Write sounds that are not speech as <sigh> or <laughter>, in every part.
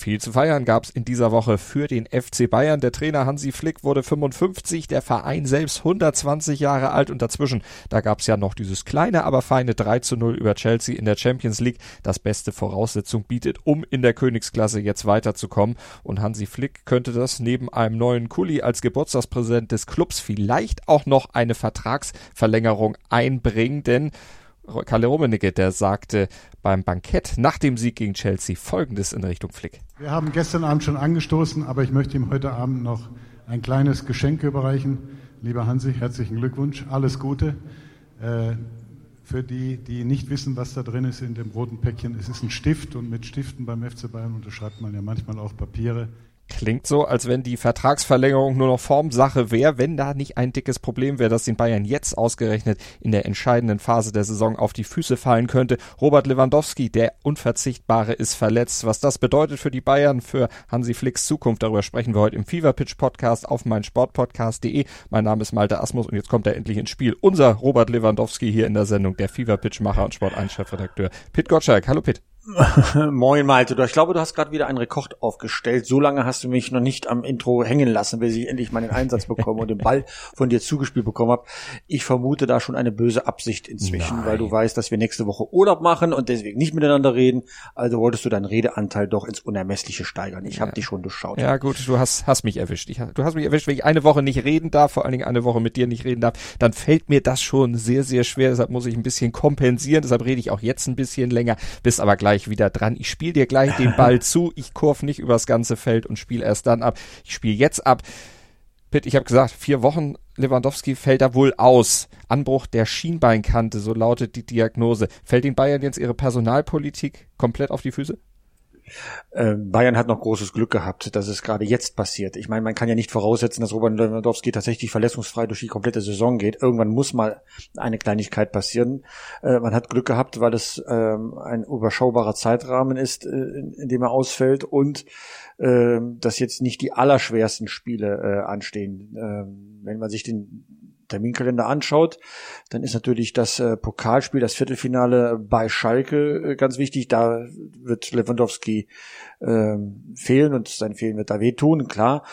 Viel zu feiern gab es in dieser Woche für den FC Bayern. Der Trainer Hansi Flick wurde 55, der Verein selbst 120 Jahre alt und dazwischen, da gab es ja noch dieses kleine, aber feine 3 zu 0 über Chelsea in der Champions League, das beste Voraussetzung bietet, um in der Königsklasse jetzt weiterzukommen. Und Hansi Flick könnte das neben einem neuen Kuli als Geburtstagspräsident des Clubs vielleicht auch noch eine Vertragsverlängerung einbringen, denn Kalle Rummenigge, der sagte beim Bankett nach dem Sieg gegen Chelsea Folgendes in Richtung Flick. Wir haben gestern Abend schon angestoßen, aber ich möchte ihm heute Abend noch ein kleines Geschenk überreichen. Lieber Hansi, herzlichen Glückwunsch, alles Gute. Äh, für die, die nicht wissen, was da drin ist in dem roten Päckchen, es ist ein Stift und mit Stiften beim FC Bayern unterschreibt man ja manchmal auch Papiere. Klingt so, als wenn die Vertragsverlängerung nur noch Formsache wäre, wenn da nicht ein dickes Problem wäre, dass den Bayern jetzt ausgerechnet in der entscheidenden Phase der Saison auf die Füße fallen könnte. Robert Lewandowski, der Unverzichtbare, ist verletzt. Was das bedeutet für die Bayern, für Hansi Flicks Zukunft, darüber sprechen wir heute im Fever Pitch Podcast auf meinsportpodcast.de. Mein Name ist Malte Asmus und jetzt kommt er endlich ins Spiel. Unser Robert Lewandowski hier in der Sendung, der Fever Pitch Macher und Sport 1 Chefredakteur Pit Gottschalk. Hallo Pit. <laughs> Moin Malte, ich glaube, du hast gerade wieder einen Rekord aufgestellt. So lange hast du mich noch nicht am Intro hängen lassen, bis ich endlich meinen Einsatz bekomme und den Ball von dir zugespielt bekommen habe. Ich vermute da schon eine böse Absicht inzwischen, Nein. weil du weißt, dass wir nächste Woche Urlaub machen und deswegen nicht miteinander reden. Also wolltest du deinen Redeanteil doch ins Unermessliche steigern. Ich ja. habe dich schon durchschaut. Ja gut, du hast, hast mich erwischt. Ich, du hast mich erwischt, wenn ich eine Woche nicht reden darf, vor allen Dingen eine Woche mit dir nicht reden darf, dann fällt mir das schon sehr, sehr schwer. Deshalb muss ich ein bisschen kompensieren. Deshalb rede ich auch jetzt ein bisschen länger, bis aber gleich wieder dran. Ich spiele dir gleich den Ball <laughs> zu, ich kurve nicht übers ganze Feld und spiele erst dann ab. Ich spiele jetzt ab. Pitt, ich habe gesagt, vier Wochen Lewandowski fällt da wohl aus. Anbruch der Schienbeinkante, so lautet die Diagnose. Fällt den Bayern jetzt ihre Personalpolitik komplett auf die Füße? Äh, Bayern hat noch großes Glück gehabt, dass es gerade jetzt passiert. Ich meine, man kann ja nicht voraussetzen, dass Robert Lewandowski tatsächlich verletzungsfrei durch die komplette Saison geht. Irgendwann muss mal eine Kleinigkeit passieren. Äh, man hat Glück gehabt, weil es ähm, ein überschaubarer Zeitrahmen ist, äh, in, dem er ausfällt und äh, dass jetzt nicht die allerschwersten Spiele anstehen. Äh, wenn man sich den Terminkalender anschaut, dann ist natürlich das äh, Pokalspiel, das Viertelfinale bei Schalke äh, ganz wichtig. Da wird Lewandowski äh, fehlen und sein Fehlen wird da wehtun, klar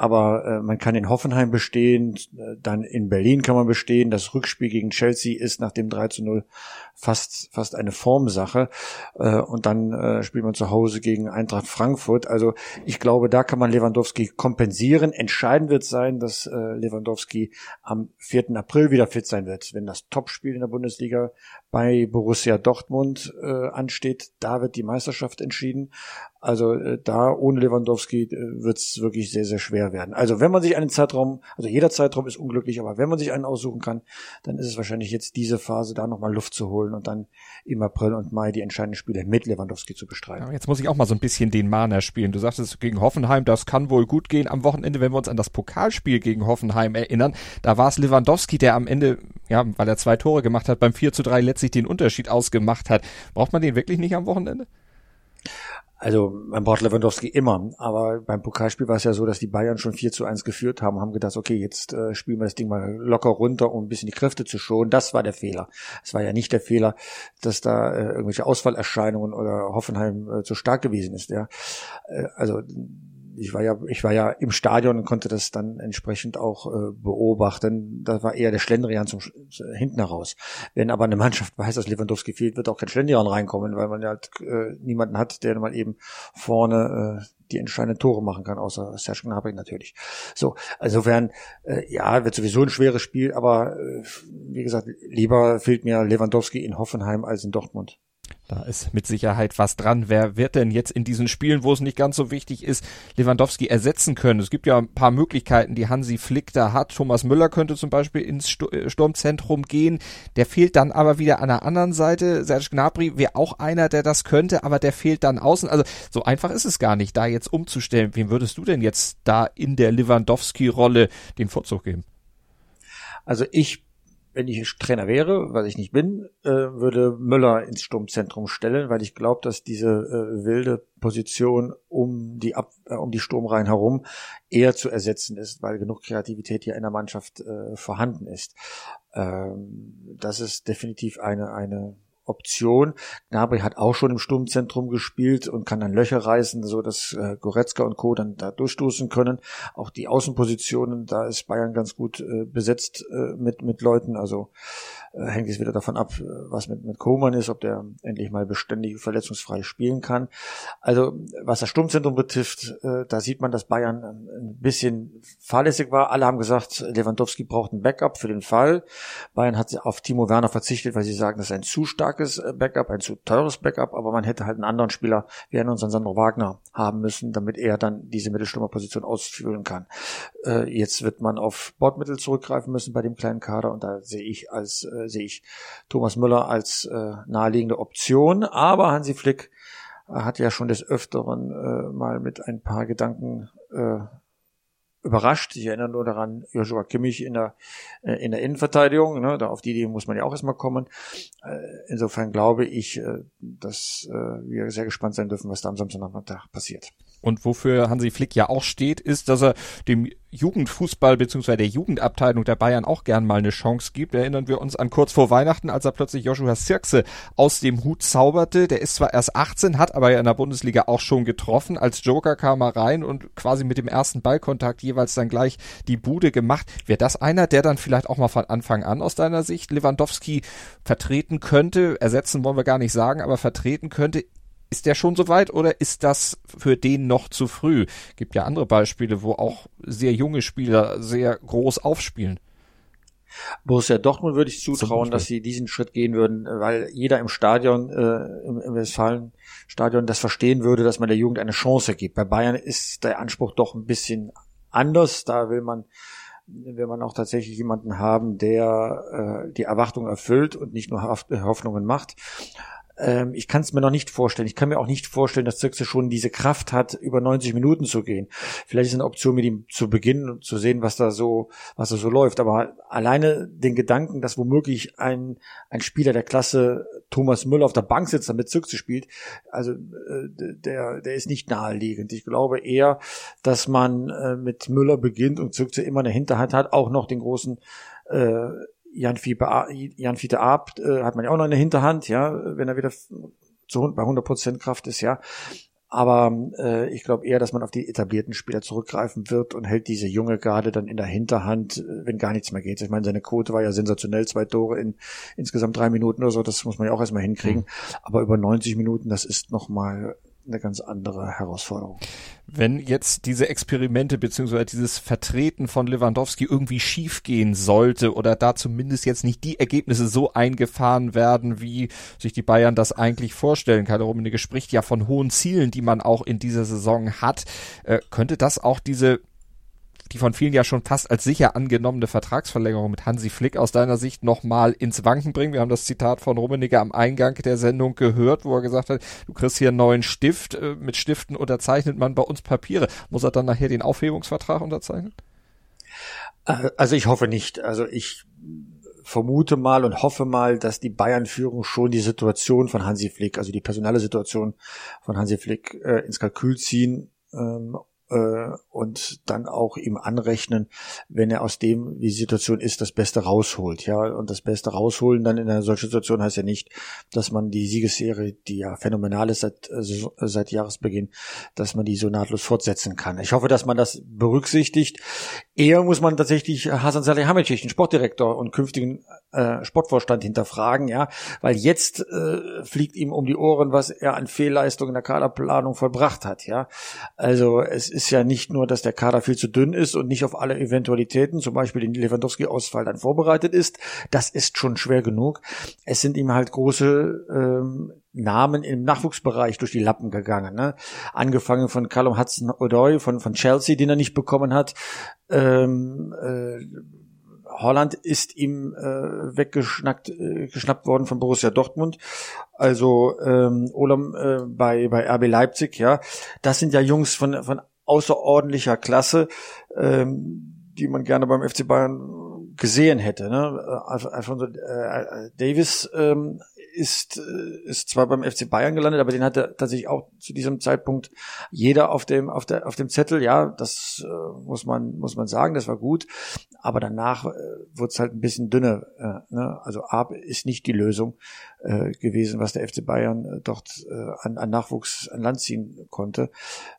aber äh, man kann in Hoffenheim bestehen, äh, dann in Berlin kann man bestehen. Das Rückspiel gegen Chelsea ist nach dem 3 zu 0 fast, fast eine Formsache. Äh, und dann äh, spielt man zu Hause gegen Eintracht Frankfurt. Also ich glaube, da kann man Lewandowski kompensieren. Entscheidend wird sein, dass äh, Lewandowski am 4. April wieder fit sein wird, wenn das Topspiel in der Bundesliga bei Borussia Dortmund äh, ansteht. Da wird die Meisterschaft entschieden. Also äh, da ohne Lewandowski äh, wird es wirklich sehr, sehr schwer werden. Also wenn man sich einen Zeitraum, also jeder Zeitraum ist unglücklich, aber wenn man sich einen aussuchen kann, dann ist es wahrscheinlich jetzt diese Phase, da nochmal Luft zu holen und dann im April und Mai die entscheidenden Spiele mit Lewandowski zu bestreiten. Ja, jetzt muss ich auch mal so ein bisschen den Mahner spielen. Du sagtest gegen Hoffenheim, das kann wohl gut gehen. Am Wochenende, wenn wir uns an das Pokalspiel gegen Hoffenheim erinnern, da war es Lewandowski, der am Ende, ja, weil er zwei Tore gemacht hat, beim 4 zu 3 letztlich den Unterschied ausgemacht hat. Braucht man den wirklich nicht am Wochenende? Also man braucht Lewandowski immer, aber beim Pokalspiel war es ja so, dass die Bayern schon 4 zu 1 geführt haben, haben gedacht, okay, jetzt äh, spielen wir das Ding mal locker runter, um ein bisschen die Kräfte zu schonen. Das war der Fehler. Es war ja nicht der Fehler, dass da äh, irgendwelche Ausfallerscheinungen oder Hoffenheim äh, zu stark gewesen ist. Ja, äh, Also ich war ja, ich war ja im Stadion und konnte das dann entsprechend auch äh, beobachten. Da war eher der Schlendrian zum hinten heraus. Wenn aber eine Mannschaft weiß, dass Lewandowski fehlt, wird auch kein Schlendrian reinkommen, weil man ja halt äh, niemanden hat, der mal eben vorne äh, die entscheidenden Tore machen kann, außer Serge Gnabry natürlich. So, insofern, äh, ja, wird sowieso ein schweres Spiel, aber äh, wie gesagt, lieber fehlt mir Lewandowski in Hoffenheim als in Dortmund. Da ist mit Sicherheit was dran. Wer wird denn jetzt in diesen Spielen, wo es nicht ganz so wichtig ist, Lewandowski ersetzen können? Es gibt ja ein paar Möglichkeiten, die Hansi Flick da hat. Thomas Müller könnte zum Beispiel ins äh, Sturmzentrum gehen. Der fehlt dann aber wieder an der anderen Seite. Serge Gnabry wäre auch einer, der das könnte, aber der fehlt dann außen. Also so einfach ist es gar nicht, da jetzt umzustellen. Wem würdest du denn jetzt da in der Lewandowski-Rolle den Vorzug geben? Also ich wenn ich Trainer wäre, was ich nicht bin, äh, würde Müller ins Sturmzentrum stellen, weil ich glaube, dass diese äh, wilde Position um die Ab äh, um die Sturmreihen herum eher zu ersetzen ist, weil genug Kreativität hier in der Mannschaft äh, vorhanden ist. Ähm, das ist definitiv eine eine Option. Gnabry hat auch schon im Sturmzentrum gespielt und kann dann Löcher reißen, so dass äh, Goretzka und Co. dann da durchstoßen können. Auch die Außenpositionen, da ist Bayern ganz gut äh, besetzt äh, mit mit Leuten. Also äh, hängt es wieder davon ab, äh, was mit, mit Koman ist, ob der endlich mal beständig verletzungsfrei spielen kann. Also was das Sturmzentrum betrifft, äh, da sieht man, dass Bayern ein bisschen fahrlässig war. Alle haben gesagt, Lewandowski braucht ein Backup für den Fall. Bayern hat auf Timo Werner verzichtet, weil sie sagen, das ist ein zu starkes Backup, ein zu teures Backup, aber man hätte halt einen anderen Spieler, wie einen unseren Sandro Wagner, haben müssen, damit er dann diese Mittelstürmerposition ausfüllen kann. Jetzt wird man auf Bordmittel zurückgreifen müssen bei dem kleinen Kader und da sehe ich als äh, sehe ich Thomas Müller als äh, naheliegende Option. Aber Hansi Flick äh, hat ja schon des Öfteren äh, mal mit ein paar Gedanken äh, überrascht. Ich erinnere nur daran, Joshua Kimmich in der, äh, in der Innenverteidigung, ne, da auf die Idee muss man ja auch erstmal kommen. Äh, insofern glaube ich, äh, dass äh, wir sehr gespannt sein dürfen, was da am Samstagnachmittag passiert. Und wofür Hansi Flick ja auch steht, ist, dass er dem Jugendfußball bzw. der Jugendabteilung der Bayern auch gern mal eine Chance gibt. Erinnern wir uns an kurz vor Weihnachten, als er plötzlich Joshua Sirkse aus dem Hut zauberte. Der ist zwar erst 18, hat aber ja in der Bundesliga auch schon getroffen. Als Joker kam er rein und quasi mit dem ersten Ballkontakt jeweils dann gleich die Bude gemacht. Wäre das einer, der dann vielleicht auch mal von Anfang an aus deiner Sicht Lewandowski vertreten könnte? Ersetzen wollen wir gar nicht sagen, aber vertreten könnte ist der schon soweit oder ist das für den noch zu früh? Gibt ja andere Beispiele, wo auch sehr junge Spieler sehr groß aufspielen. Borussia Dortmund würde ich zutrauen, dass sie diesen Schritt gehen würden, weil jeder im Stadion, äh, im, im Westfalenstadion das verstehen würde, dass man der Jugend eine Chance gibt. Bei Bayern ist der Anspruch doch ein bisschen anders. Da will man will man auch tatsächlich jemanden haben, der äh, die Erwartung erfüllt und nicht nur Hoffnungen macht. Ähm, ich kann es mir noch nicht vorstellen. Ich kann mir auch nicht vorstellen, dass Zirkse schon diese Kraft hat, über 90 Minuten zu gehen. Vielleicht ist eine Option, mit ihm zu beginnen und zu sehen, was da so, was da so läuft. Aber alleine den Gedanken, dass womöglich ein, ein Spieler der Klasse Thomas Müller auf der Bank sitzt, damit Zirkse spielt, also äh, der, der ist nicht naheliegend. Ich glaube eher, dass man äh, mit Müller beginnt und Zirkse immer eine Hinterhand hat, auch noch den großen äh, Jan Fiete, Jan Fiete Abt äh, hat man ja auch noch in der Hinterhand, ja, wenn er wieder zu, bei 100% Kraft ist, ja. Aber äh, ich glaube eher, dass man auf die etablierten Spieler zurückgreifen wird und hält diese junge Garde dann in der Hinterhand, äh, wenn gar nichts mehr geht. Ich meine, seine Quote war ja sensationell, zwei Tore in insgesamt drei Minuten oder so, das muss man ja auch erstmal hinkriegen. Mhm. Aber über 90 Minuten, das ist nochmal eine ganz andere Herausforderung. Wenn jetzt diese Experimente beziehungsweise dieses Vertreten von Lewandowski irgendwie schiefgehen sollte oder da zumindest jetzt nicht die Ergebnisse so eingefahren werden, wie sich die Bayern das eigentlich vorstellen. Karl Rummenigge spricht ja von hohen Zielen, die man auch in dieser Saison hat. Äh, könnte das auch diese die von vielen ja schon fast als sicher angenommene Vertragsverlängerung mit Hansi Flick aus deiner Sicht nochmal ins Wanken bringen? Wir haben das Zitat von Rummenigge am Eingang der Sendung gehört, wo er gesagt hat, du kriegst hier einen neuen Stift, äh, mit Stiften unterzeichnet man bei uns Papiere. Muss er dann nachher den Aufhebungsvertrag unterzeichnen? Äh, also ich hoffe nicht. Also ich vermute mal und hoffe mal, dass die Bayern-Führung schon die Situation von Hansi Flick, also die personelle Situation von Hansi Flick äh, ins Kalkül ziehen ähm, äh, und dann auch ihm anrechnen, wenn er aus dem, wie die Situation ist, das Beste rausholt. Ja, und das Beste rausholen dann in einer solchen Situation heißt ja nicht, dass man die Siegesserie, die ja phänomenal ist seit, äh, seit Jahresbeginn, dass man die so nahtlos fortsetzen kann. Ich hoffe, dass man das berücksichtigt. Eher muss man tatsächlich Hasan Salihamidzic, den Sportdirektor und künftigen äh, Sportvorstand hinterfragen, ja, weil jetzt äh, fliegt ihm um die Ohren, was er an Fehlleistungen in der Kaderplanung vollbracht hat, ja. Also es ist ja nicht nur, dass der Kader viel zu dünn ist und nicht auf alle Eventualitäten, zum Beispiel den Lewandowski-Ausfall, dann vorbereitet ist. Das ist schon schwer genug. Es sind ihm halt große ähm, Namen im Nachwuchsbereich durch die Lappen gegangen. Ne? Angefangen von Callum Hudson-Odoi von, von Chelsea, den er nicht bekommen hat. Ähm, äh, Holland ist ihm äh, weggeschnackt äh, geschnappt worden von Borussia Dortmund. Also ähm, Olam äh, bei bei RB Leipzig, ja. Das sind ja Jungs von von außerordentlicher Klasse, ähm, die man gerne beim FC Bayern gesehen hätte. Ne? Alfonso äh, Davis ähm, ist, äh, ist zwar beim FC Bayern gelandet, aber den hatte tatsächlich auch zu diesem Zeitpunkt jeder auf dem, auf der, auf dem Zettel. Ja, das äh, muss man, muss man sagen, das war gut. Aber danach äh, wurde es halt ein bisschen dünner. Äh, ne? Also Ab ist nicht die Lösung äh, gewesen, was der FC Bayern äh, dort äh, an, an Nachwuchs an Land ziehen konnte.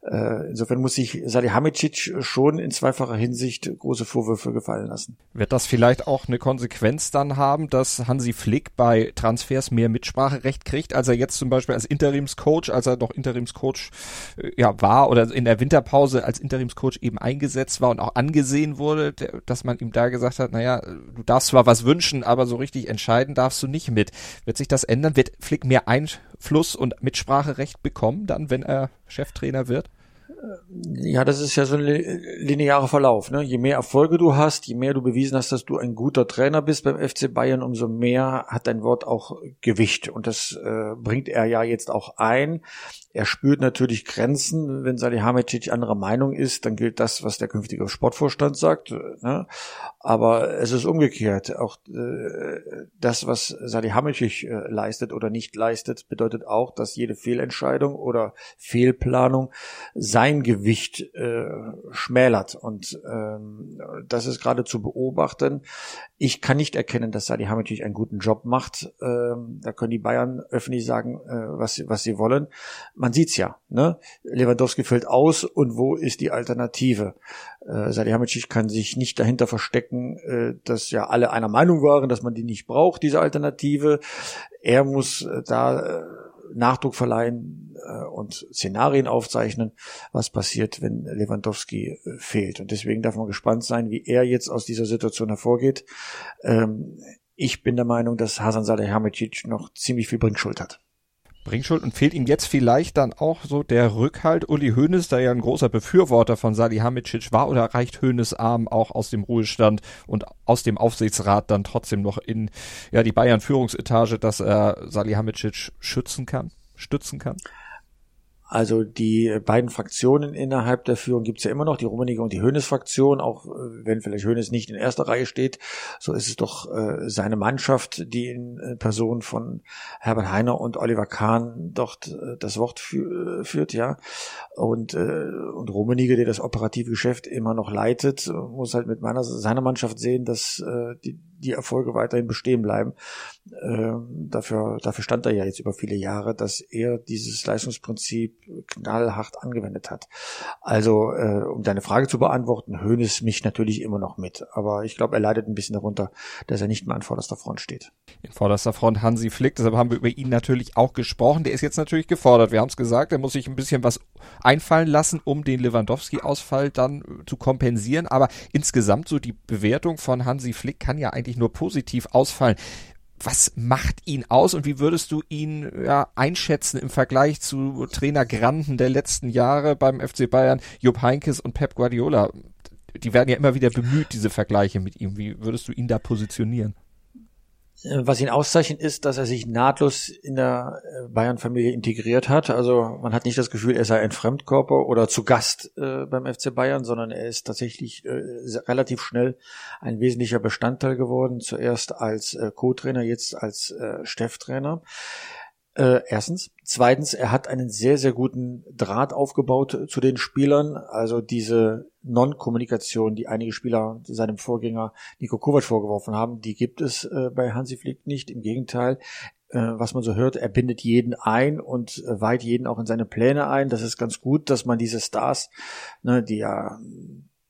Äh, insofern muss sich Salihamidzic schon in zweifacher Hinsicht große Vorwürfe gefallen lassen. Wird das vielleicht auch eine Konsequenz dann haben, dass Hansi Flick bei Transfers mehr Mitspracherecht kriegt, als er jetzt zum Beispiel als Interimscoach, als er noch Interimscoach äh, ja, war oder in der Winterpause als Interimscoach eben eingesetzt war und auch angesehen wurde, dass man ihm da gesagt hat, naja, du darfst zwar was wünschen, aber so richtig entscheiden darfst du nicht mit. Wird sich das ändern? Wird Flick mehr Einfluss und Mitspracherecht bekommen, dann, wenn er Cheftrainer wird? Ja, das ist ja so ein linearer Verlauf. Ne? Je mehr Erfolge du hast, je mehr du bewiesen hast, dass du ein guter Trainer bist beim FC Bayern, umso mehr hat dein Wort auch Gewicht. Und das äh, bringt er ja jetzt auch ein. Er spürt natürlich Grenzen. Wenn Salihamidzic anderer Meinung ist, dann gilt das, was der künftige Sportvorstand sagt. Ne? Aber es ist umgekehrt. Auch äh, das, was Salihamidzic äh, leistet oder nicht leistet, bedeutet auch, dass jede Fehlentscheidung oder Fehlplanung sein Gewicht äh, schmälert. Und ähm, das ist gerade zu beobachten. Ich kann nicht erkennen, dass Salihamidzic einen guten Job macht. Ähm, da können die Bayern öffentlich sagen, äh, was, was sie wollen man sieht's ja, ne? Lewandowski fällt aus und wo ist die Alternative? Äh, Salihamidzic kann sich nicht dahinter verstecken, äh, dass ja alle einer Meinung waren, dass man die nicht braucht, diese Alternative. Er muss äh, da äh, Nachdruck verleihen äh, und Szenarien aufzeichnen, was passiert, wenn Lewandowski äh, fehlt. Und deswegen darf man gespannt sein, wie er jetzt aus dieser Situation hervorgeht. Ähm, ich bin der Meinung, dass Hasan Salihamidzic noch ziemlich viel Bringschuld hat. Bringschuld und fehlt ihm jetzt vielleicht dann auch so der Rückhalt? Uli Hoeneß, der ja ein großer Befürworter von Salihamidzic war, oder reicht Hoeneß Arm auch aus dem Ruhestand und aus dem Aufsichtsrat dann trotzdem noch in ja die Bayern Führungsetage, dass er Salihamidzic schützen kann, stützen kann? Also die beiden Fraktionen innerhalb der Führung gibt's ja immer noch, die Rummenigge und die Hönes-Fraktion, auch äh, wenn vielleicht Hönes nicht in erster Reihe steht, so ist es doch äh, seine Mannschaft, die in äh, Person von Herbert Heiner und Oliver Kahn dort äh, das Wort fü äh, führt, ja. Und, äh, und Rummenigge, der das operative Geschäft immer noch leitet, muss halt mit meiner seiner Mannschaft sehen, dass äh, die, die Erfolge weiterhin bestehen bleiben. Ähm, dafür, dafür stand er ja jetzt über viele Jahre, dass er dieses Leistungsprinzip knallhart angewendet hat. Also, äh, um deine Frage zu beantworten, Höhnes mich natürlich immer noch mit. Aber ich glaube, er leidet ein bisschen darunter, dass er nicht mehr an vorderster Front steht. In vorderster Front Hansi Flick, deshalb haben wir über ihn natürlich auch gesprochen. Der ist jetzt natürlich gefordert. Wir haben es gesagt, er muss sich ein bisschen was einfallen lassen, um den Lewandowski-Ausfall dann zu kompensieren. Aber insgesamt so die Bewertung von Hansi Flick kann ja eigentlich nur positiv ausfallen was macht ihn aus und wie würdest du ihn ja, einschätzen im Vergleich zu Trainer Granden der letzten Jahre beim FC Bayern, Jupp Heinkes und Pep Guardiola? Die werden ja immer wieder bemüht, diese Vergleiche mit ihm. Wie würdest du ihn da positionieren? Äh, was ihn auszeichnet, ist, dass er sich nahtlos in der äh, Bayern-Familie integriert hat. Also man hat nicht das Gefühl, er sei ein Fremdkörper oder zu Gast äh, beim FC Bayern, sondern er ist tatsächlich äh, relativ schnell ein wesentlicher Bestandteil geworden. Zuerst als äh, Co-Trainer, jetzt als äh, Stefftrainer. Äh, erstens. Zweitens, er hat einen sehr, sehr guten Draht aufgebaut zu den Spielern. Also diese Non-Kommunikation, die einige Spieler seinem Vorgänger Nico Kovac vorgeworfen haben, die gibt es äh, bei Hansi Flick nicht. Im Gegenteil, äh, was man so hört, er bindet jeden ein und äh, weiht jeden auch in seine Pläne ein. Das ist ganz gut, dass man diese Stars, ne, die ja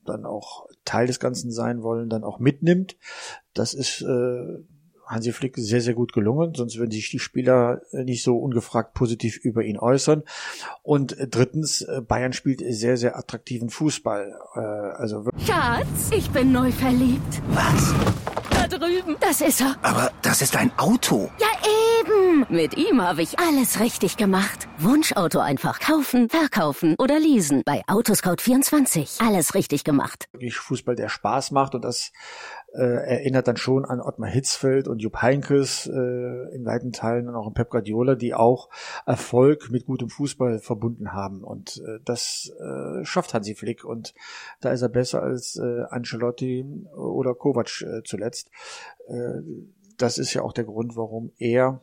dann auch Teil des Ganzen sein wollen, dann auch mitnimmt. Das ist äh, Hansi Flick sehr, sehr gut gelungen, sonst würden sich die Spieler äh, nicht so ungefragt positiv über ihn äußern. Und äh, drittens, äh, Bayern spielt sehr, sehr attraktiven Fußball. Also Schatz, ich bin neu verliebt. Was? Da drüben. Das ist er. Aber das ist ein Auto. Ja, eh. Leben. Mit ihm habe ich alles richtig gemacht. Wunschauto einfach kaufen, verkaufen oder leasen. Bei Autoscout24. Alles richtig gemacht. Wirklich Fußball, der Spaß macht und das äh, erinnert dann schon an Ottmar Hitzfeld und Jupp Heinkes äh, in weiten Teilen und auch an Pep Guardiola, die auch Erfolg mit gutem Fußball verbunden haben. Und äh, das äh, schafft Hansi Flick und da ist er besser als äh, Ancelotti oder Kovac äh, zuletzt. Äh, das ist ja auch der Grund, warum er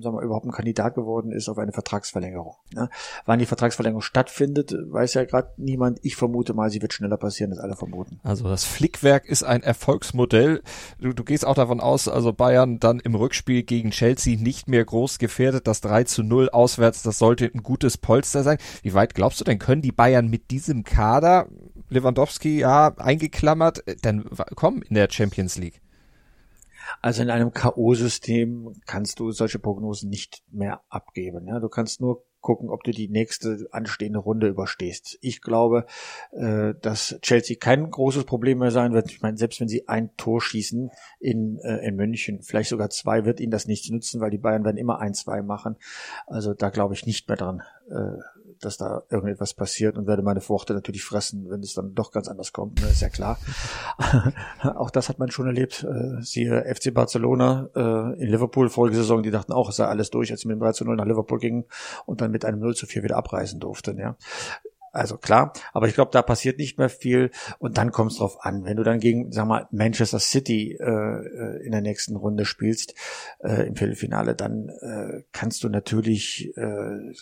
sagen wir, überhaupt ein Kandidat geworden ist auf eine Vertragsverlängerung. Ne? Wann die Vertragsverlängerung stattfindet, weiß ja gerade niemand. Ich vermute mal, sie wird schneller passieren, als alle vermuten. Also das Flickwerk ist ein Erfolgsmodell. Du, du gehst auch davon aus, also Bayern dann im Rückspiel gegen Chelsea nicht mehr groß gefährdet. Das 3 zu 0 auswärts, das sollte ein gutes Polster sein. Wie weit glaubst du denn, können die Bayern mit diesem Kader, Lewandowski ja eingeklammert, dann kommen in der Champions League? Also in einem K.O.-System kannst du solche Prognosen nicht mehr abgeben. Ja? Du kannst nur gucken, ob du die nächste anstehende Runde überstehst. Ich glaube, äh, dass Chelsea kein großes Problem mehr sein wird. Ich meine, selbst wenn sie ein Tor schießen in, äh, in München, vielleicht sogar zwei, wird ihnen das nichts nützen, weil die Bayern werden immer ein, zwei machen. Also da glaube ich nicht mehr dran. Äh, dass da irgendetwas passiert und werde meine Fruchte natürlich fressen, wenn es dann doch ganz anders kommt, ne, ist ja klar. <laughs> auch das hat man schon erlebt. Äh, siehe FC Barcelona äh, in Liverpool vorige Saison, die dachten auch, es sei alles durch, als sie mit dem 3 zu 0 nach Liverpool gingen und dann mit einem 0 zu 4 wieder abreisen durften, ja. Also klar, aber ich glaube, da passiert nicht mehr viel und dann kommt es drauf an. Wenn du dann gegen, sag mal, Manchester City äh, äh in der nächsten Runde spielst äh, im Viertelfinale, dann äh, kannst du natürlich äh,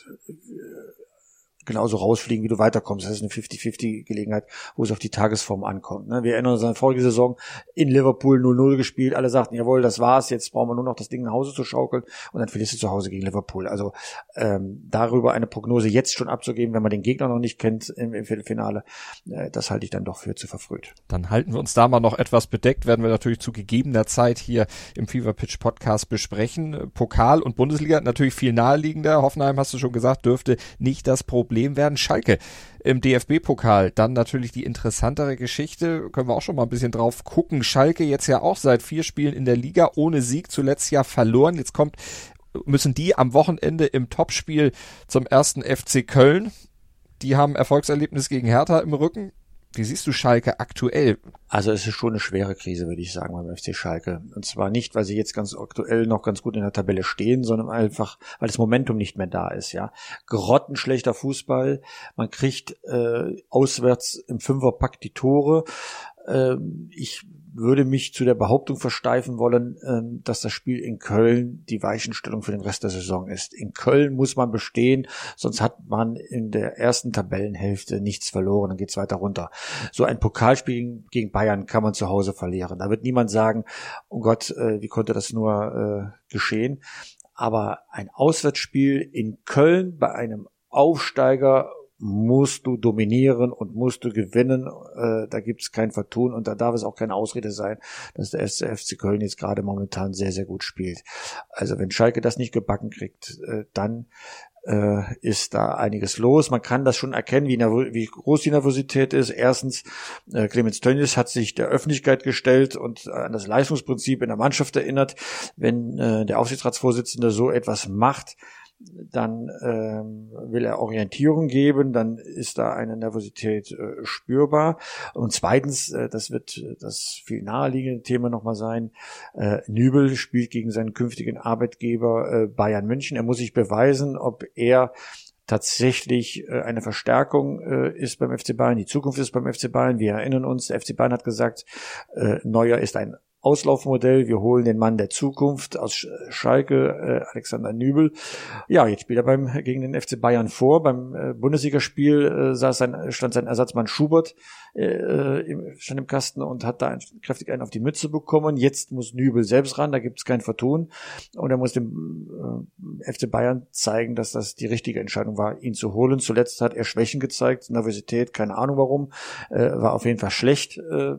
genauso rausfliegen, wie du weiterkommst. Das ist eine 50-50-Gelegenheit, wo es auf die Tagesform ankommt. Ne? Wir erinnern uns an vorige Saison in Liverpool 0-0 gespielt. Alle sagten, jawohl, das war's. Jetzt brauchen wir nur noch das Ding nach Hause zu schaukeln und dann verlierst du zu Hause gegen Liverpool. Also ähm, darüber eine Prognose jetzt schon abzugeben, wenn man den Gegner noch nicht kennt im, im Viertelfinale, äh, das halte ich dann doch für zu verfrüht. Dann halten wir uns da mal noch etwas bedeckt, werden wir natürlich zu gegebener Zeit hier im Fever Pitch Podcast besprechen. Pokal und Bundesliga natürlich viel naheliegender. Hoffenheim, hast du schon gesagt, dürfte nicht das Problem Problem werden Schalke im DFB-Pokal. Dann natürlich die interessantere Geschichte, können wir auch schon mal ein bisschen drauf gucken. Schalke jetzt ja auch seit vier Spielen in der Liga ohne Sieg, zuletzt ja verloren. Jetzt kommt, müssen die am Wochenende im Topspiel zum ersten FC Köln. Die haben Erfolgserlebnis gegen Hertha im Rücken. Wie siehst du Schalke aktuell? Also es ist schon eine schwere Krise, würde ich sagen, beim FC Schalke. Und zwar nicht, weil sie jetzt ganz aktuell noch ganz gut in der Tabelle stehen, sondern einfach, weil das Momentum nicht mehr da ist, ja. Grottenschlechter Fußball. Man kriegt äh, auswärts im Fünferpack die Tore. Äh, ich würde mich zu der Behauptung versteifen wollen, ähm, dass das Spiel in Köln die Weichenstellung für den Rest der Saison ist. In Köln muss man bestehen, sonst hat man in der ersten Tabellenhälfte nichts verloren, dann geht's weiter runter. So ein Pokalspiel gegen Bayern kann man zu Hause verlieren. Da wird niemand sagen, oh Gott, äh, wie konnte das nur äh, geschehen? Aber ein Auswärtsspiel in Köln bei einem Aufsteiger musst du dominieren und musst du gewinnen. Äh, da gibt es kein Vertun und da darf es auch keine Ausrede sein, dass der FC Köln jetzt gerade momentan sehr, sehr gut spielt. Also wenn Schalke das nicht gebacken kriegt, äh, dann äh, ist da einiges los. Man kann das schon erkennen, wie, wie groß die Nervosität ist. Erstens, äh, Clemens Tönnies hat sich der Öffentlichkeit gestellt und an das Leistungsprinzip in der Mannschaft erinnert. Wenn äh, der Aufsichtsratsvorsitzende so etwas macht, dann ähm, will er Orientierung geben, dann ist da eine Nervosität äh, spürbar. Und zweitens, äh, das wird das viel naheliegende Thema nochmal sein, äh, Nübel spielt gegen seinen künftigen Arbeitgeber äh, Bayern München. Er muss sich beweisen, ob er tatsächlich äh, eine Verstärkung äh, ist beim FC Bayern, die Zukunft ist beim FC Bayern. Wir erinnern uns, der FC Bayern hat gesagt, äh, Neuer ist ein Auslaufmodell. Wir holen den Mann der Zukunft aus Schalke, äh, Alexander Nübel. Ja, jetzt spielt er beim, gegen den FC Bayern vor. Beim äh, Bundesligaspiel äh, saß sein, stand sein Ersatzmann Schubert äh, im, stand im Kasten und hat da kräftig einen auf die Mütze bekommen. Jetzt muss Nübel selbst ran, da gibt es kein Vertun. Und er muss dem äh, FC Bayern zeigen, dass das die richtige Entscheidung war, ihn zu holen. Zuletzt hat er Schwächen gezeigt, Nervosität, keine Ahnung warum, äh, war auf jeden Fall schlecht. Äh,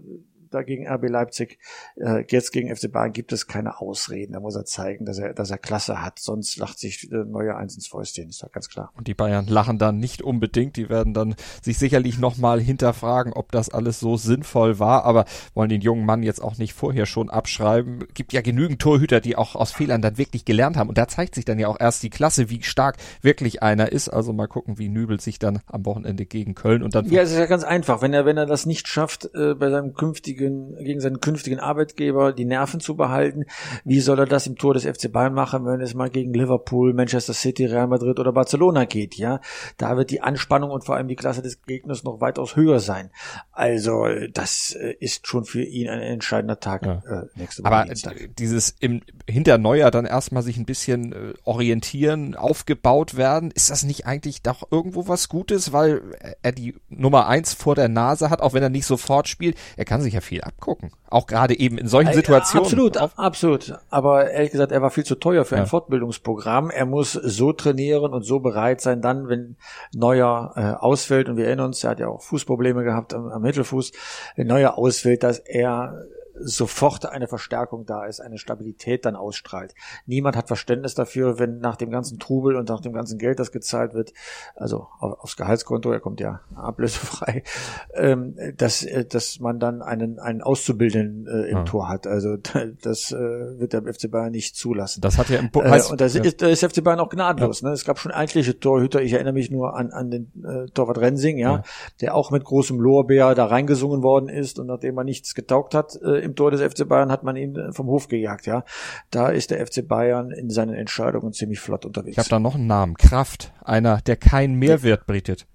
da gegen RB Leipzig. Äh, jetzt gegen FC Bayern gibt es keine Ausreden. Da muss er zeigen, dass er, dass er Klasse hat. Sonst lacht sich äh, Neuer eins ins Fäustchen, ist doch ganz klar. Und die Bayern lachen dann nicht unbedingt. Die werden dann sich sicherlich nochmal hinterfragen, ob das alles so sinnvoll war. Aber wollen den jungen Mann jetzt auch nicht vorher schon abschreiben. Gibt ja genügend Torhüter, die auch aus Fehlern dann wirklich gelernt haben. Und da zeigt sich dann ja auch erst die Klasse, wie stark wirklich einer ist. Also mal gucken, wie Nübel sich dann am Wochenende gegen Köln und dann. Ja, es ist ja ganz einfach. Wenn er, wenn er das nicht schafft, äh, bei seinem künftigen, gegen seinen künftigen Arbeitgeber die Nerven zu behalten, wie soll er das im Tor des FC Bayern machen, wenn es mal gegen Liverpool, Manchester City, Real Madrid oder Barcelona geht, ja? Da wird die Anspannung und vor allem die Klasse des Gegners noch weitaus höher sein. Also, das äh, ist schon für ihn ein entscheidender Tag ja. äh, nächste Woche. Aber Dienstag. dieses im, hinter Neuer dann erstmal sich ein bisschen äh, orientieren, aufgebaut werden, ist das nicht eigentlich doch irgendwo was Gutes, weil er die Nummer eins vor der Nase hat, auch wenn er nicht sofort spielt. Er kann sich ja viel abgucken. Auch gerade eben in solchen Situationen. Absolut, absolut. Aber ehrlich gesagt, er war viel zu teuer für ja. ein Fortbildungsprogramm. Er muss so trainieren und so bereit sein, dann, wenn Neuer äh, ausfällt, und wir erinnern uns, er hat ja auch Fußprobleme gehabt am, am Mittelfuß, wenn Neuer ausfällt, dass er sofort eine Verstärkung da ist, eine Stabilität dann ausstrahlt. Niemand hat Verständnis dafür, wenn nach dem ganzen Trubel und nach dem ganzen Geld, das gezahlt wird, also aufs Gehaltskonto, er kommt ja ablösefrei, <laughs> ähm, dass, äh, dass man dann einen, einen Auszubildenden äh, im ja. Tor hat. Also <laughs> das äh, wird der FC Bayern nicht zulassen. Das hat ja im Bo äh, Und da ja. ist, ist FC Bayern auch gnadlos. Ja. Ne? Es gab schon eigentliche Torhüter, ich erinnere mich nur an, an den äh, Torwart Rensing, ja, der auch mit großem Lorbeer da reingesungen worden ist und nachdem er nichts getaugt hat, äh, im Tor des FC Bayern hat man ihn äh, vom Hof gejagt, ja. Da ist der FC Bayern in seinen Entscheidungen ziemlich flott unterwegs. Ich habe da noch einen Namen. Kraft. Einer, der keinen Mehrwert bietet.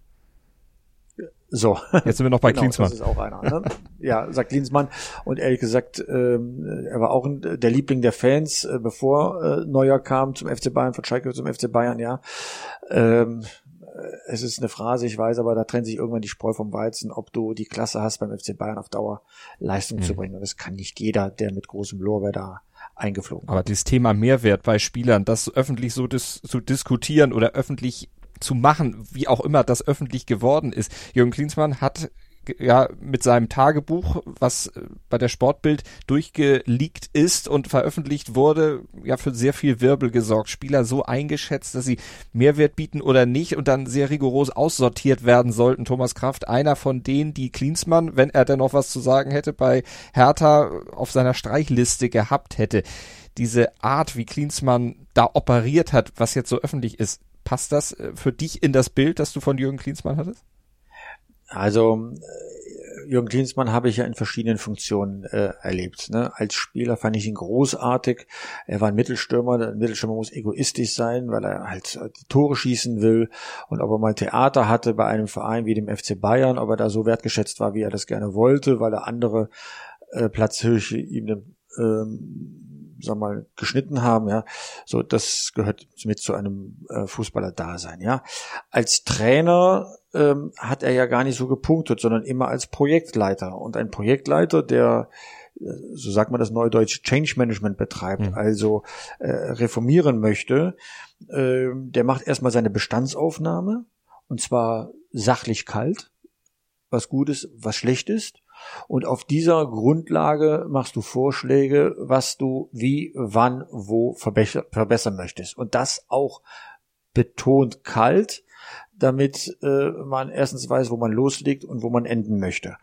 So. Jetzt sind wir noch bei <laughs> genau, Klinsmann. Das ist auch einer. Ne? ja, sagt Klinsmann. Und ehrlich gesagt, ähm, er war auch ein, der Liebling der Fans, äh, bevor äh, Neuer kam zum FC Bayern, von Schalke zum FC Bayern, ja. Ähm, es ist eine Phrase, ich weiß, aber da trennt sich irgendwann die Spreu vom Weizen, ob du die Klasse hast, beim FC Bayern auf Dauer Leistung mhm. zu bringen. Und das kann nicht jeder, der mit großem Lorbeer da eingeflogen Aber dieses Thema Mehrwert bei Spielern, das öffentlich so dis zu diskutieren oder öffentlich zu machen, wie auch immer das öffentlich geworden ist. Jürgen Klinsmann hat ja mit seinem Tagebuch, was äh, bei der Sportbild durchgeleakt ist und veröffentlicht wurde, ja für sehr viel Wirbel gesorgt. Spieler so eingeschätzt, dass sie Mehrwert bieten oder nicht und dann sehr rigoros aussortiert werden sollten. Thomas Kraft, einer von denen, die Klinsmann, wenn er denn noch was zu sagen hätte, bei Hertha auf seiner Streichliste gehabt hätte. Diese Art, wie Klinsmann da operiert hat, was jetzt so öffentlich ist, passt das äh, für dich in das Bild, das du von Jürgen Klinsmann hattest? Also äh, Jürgen Klinsmann habe ich ja in verschiedenen Funktionen äh, erlebt. Ne? Als Spieler fand ich ihn großartig. Er war ein Mittelstürmer. Ein Mittelstürmer muss egoistisch sein, weil er halt äh, die Tore schießen will. Und ob er mal Theater hatte bei einem Verein wie dem FC Bayern, ob er da so wertgeschätzt war, wie er das gerne wollte, weil er andere äh, Platzhirsche ihm ähm, sag mal, geschnitten haben, ja. So, das gehört mit zu einem äh, Fußballer-Dasein, ja. Als Trainer ähm, hat er ja gar nicht so gepunktet, sondern immer als Projektleiter. Und ein Projektleiter, der äh, so sagt man das neudeutsch, Change Management betreibt, mhm. also äh, reformieren möchte, äh, der macht erstmal seine Bestandsaufnahme und zwar sachlich kalt, was gut ist, was schlecht ist und auf dieser Grundlage machst du Vorschläge, was du wie, wann, wo verbessern möchtest. Und das auch betont kalt, damit äh, man erstens weiß, wo man loslegt und wo man enden möchte.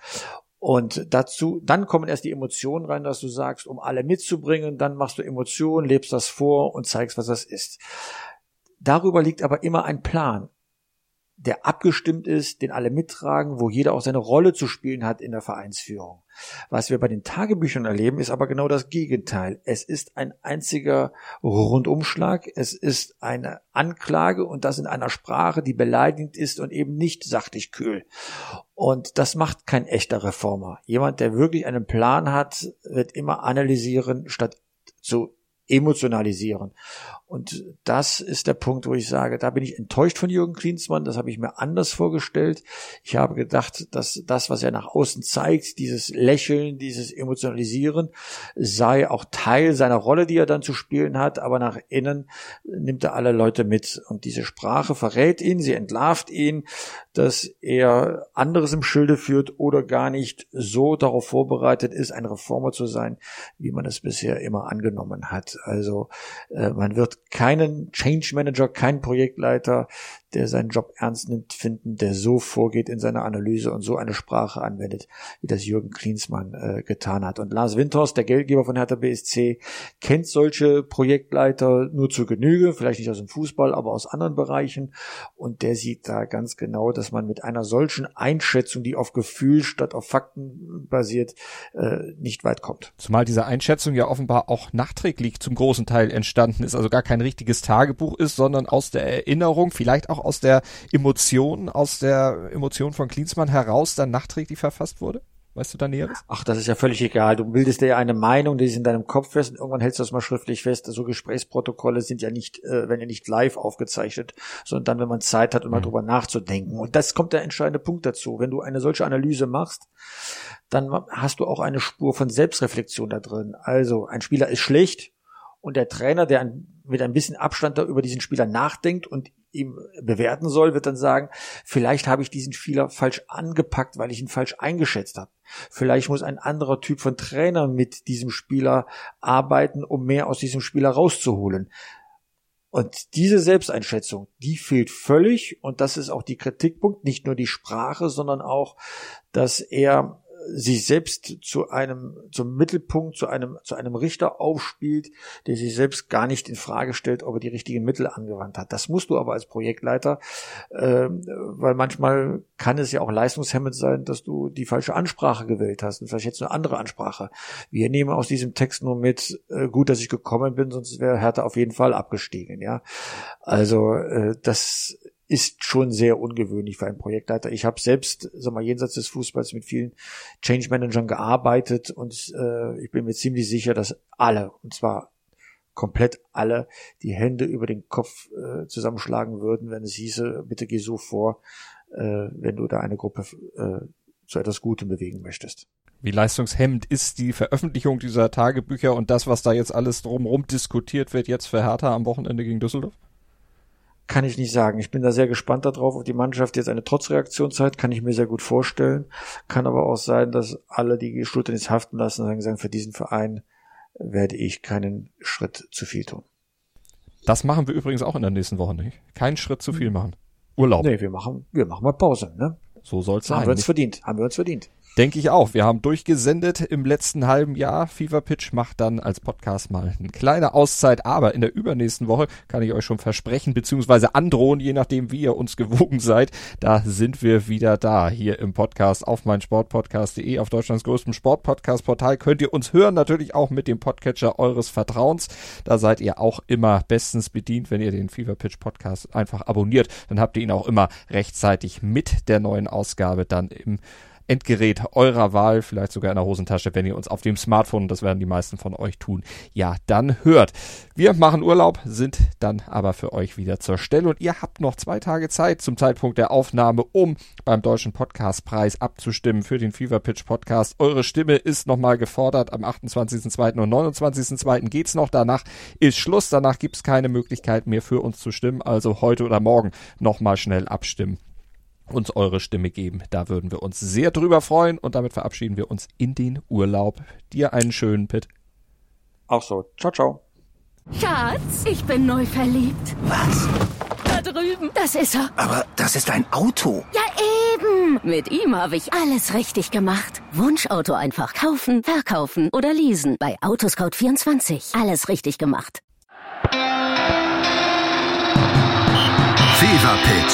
Und dazu, dann kommen erst die Emotionen rein, dass du sagst, um alle mitzubringen, dann machst du Emotionen, lebst das vor und zeigst, was das ist. Darüber liegt aber immer ein Plan der abgestimmt ist, den alle mittragen, wo jeder auch seine Rolle zu spielen hat in der Vereinsführung. Was wir bei den Tagebüchern erleben, ist aber genau das Gegenteil. Es ist ein einziger Rundumschlag, es ist eine Anklage und das in einer Sprache, die beleidigend ist und eben nicht sachlich kühl. Und das macht kein echter Reformer. Jemand, der wirklich einen Plan hat, wird immer analysieren, statt zu emotionalisieren. Und das ist der Punkt, wo ich sage, da bin ich enttäuscht von Jürgen Klinsmann. Das habe ich mir anders vorgestellt. Ich habe gedacht, dass das, was er nach außen zeigt, dieses Lächeln, dieses Emotionalisieren, sei auch Teil seiner Rolle, die er dann zu spielen hat. Aber nach innen nimmt er alle Leute mit. Und diese Sprache verrät ihn, sie entlarvt ihn, dass er anderes im Schilde führt oder gar nicht so darauf vorbereitet ist, ein Reformer zu sein, wie man es bisher immer angenommen hat. Also äh, man wird keinen Change Manager, keinen Projektleiter, der seinen Job ernst nimmt, finden, der so vorgeht in seiner Analyse und so eine Sprache anwendet, wie das Jürgen Klinsmann äh, getan hat. Und Lars Windhorst, der Geldgeber von Hertha BSC, kennt solche Projektleiter nur zu Genüge, vielleicht nicht aus dem Fußball, aber aus anderen Bereichen. Und der sieht da ganz genau, dass man mit einer solchen Einschätzung, die auf Gefühl statt auf Fakten basiert, äh, nicht weit kommt. Zumal diese Einschätzung ja offenbar auch nachträglich zum großen Teil entstanden ist, also gar kein richtiges Tagebuch ist, sondern aus der Erinnerung, vielleicht auch aus der Emotion, aus der Emotion von Klinsmann heraus dann nachträglich verfasst wurde? Weißt du da Näheres? Ach, das ist ja völlig egal. Du bildest dir ja eine Meinung, die ist in deinem Kopf fest und irgendwann hältst du das mal schriftlich fest. So Gesprächsprotokolle sind ja nicht, äh, wenn ja nicht live aufgezeichnet, sondern dann, wenn man Zeit hat, um mal mhm. drüber nachzudenken. Und das kommt der entscheidende Punkt dazu. Wenn du eine solche Analyse machst, dann hast du auch eine Spur von Selbstreflexion da drin. Also, ein Spieler ist schlecht und der Trainer, der mit ein bisschen Abstand da über diesen Spieler nachdenkt und ihm bewerten soll, wird dann sagen, vielleicht habe ich diesen Spieler falsch angepackt, weil ich ihn falsch eingeschätzt habe. Vielleicht muss ein anderer Typ von Trainer mit diesem Spieler arbeiten, um mehr aus diesem Spieler rauszuholen. Und diese Selbsteinschätzung, die fehlt völlig und das ist auch die Kritikpunkt, nicht nur die Sprache, sondern auch, dass er sich selbst zu einem, zum Mittelpunkt, zu einem, zu einem Richter aufspielt, der sich selbst gar nicht in Frage stellt, ob er die richtigen Mittel angewandt hat. Das musst du aber als Projektleiter, äh, weil manchmal kann es ja auch leistungshemmend sein, dass du die falsche Ansprache gewählt hast und vielleicht jetzt eine andere Ansprache. Wir nehmen aus diesem Text nur mit, äh, gut, dass ich gekommen bin, sonst wäre Hertha auf jeden Fall abgestiegen, ja. Also, äh, das ist schon sehr ungewöhnlich für einen Projektleiter. Ich habe selbst, sag mal, jenseits des Fußballs mit vielen Change Managern gearbeitet und äh, ich bin mir ziemlich sicher, dass alle, und zwar komplett alle, die Hände über den Kopf äh, zusammenschlagen würden, wenn es hieße, bitte geh so vor, äh, wenn du da eine Gruppe äh, zu etwas Gutem bewegen möchtest. Wie leistungshemmend ist die Veröffentlichung dieser Tagebücher und das, was da jetzt alles drumherum diskutiert wird, jetzt für Hertha am Wochenende gegen Düsseldorf? Kann ich nicht sagen. Ich bin da sehr gespannt darauf, ob die Mannschaft jetzt eine Trotzreaktion zeigt, kann ich mir sehr gut vorstellen. Kann aber auch sein, dass alle die Schultern jetzt haften lassen und sagen, für diesen Verein werde ich keinen Schritt zu viel tun. Das machen wir übrigens auch in der nächsten Woche nicht. Keinen Schritt zu viel machen. Urlaub. Nee, wir machen, wir machen mal Pause, ne? So soll's sein. Haben wir uns verdient. Haben wir uns verdient. Denke ich auch. Wir haben durchgesendet im letzten halben Jahr. Fever Pitch macht dann als Podcast mal eine kleine Auszeit, aber in der übernächsten Woche kann ich euch schon versprechen, beziehungsweise androhen, je nachdem, wie ihr uns gewogen seid. Da sind wir wieder da, hier im Podcast auf meinsportpodcast.de, auf Deutschlands größtem Sportpodcast-Portal. Könnt ihr uns hören, natürlich auch mit dem Podcatcher eures Vertrauens. Da seid ihr auch immer bestens bedient, wenn ihr den Fever Pitch Podcast einfach abonniert. Dann habt ihr ihn auch immer rechtzeitig mit der neuen Ausgabe dann im Endgerät eurer Wahl, vielleicht sogar in der Hosentasche, wenn ihr uns auf dem Smartphone, das werden die meisten von euch tun, ja, dann hört. Wir machen Urlaub, sind dann aber für euch wieder zur Stelle und ihr habt noch zwei Tage Zeit zum Zeitpunkt der Aufnahme, um beim Deutschen Podcastpreis abzustimmen für den Fever Pitch Podcast. Eure Stimme ist nochmal gefordert. Am 28.02. und 29.02. geht's noch. Danach ist Schluss. Danach gibt's keine Möglichkeit mehr für uns zu stimmen. Also heute oder morgen nochmal schnell abstimmen uns eure Stimme geben. Da würden wir uns sehr drüber freuen und damit verabschieden wir uns in den Urlaub. Dir einen schönen Pit. Auch so. Ciao, ciao. Schatz, ich bin neu verliebt. Was? Da drüben. Das ist er. Aber das ist ein Auto. Ja, eben. Mit ihm habe ich alles richtig gemacht. Wunschauto einfach kaufen, verkaufen oder leasen. Bei Autoscout24. Alles richtig gemacht. Fever Pitch,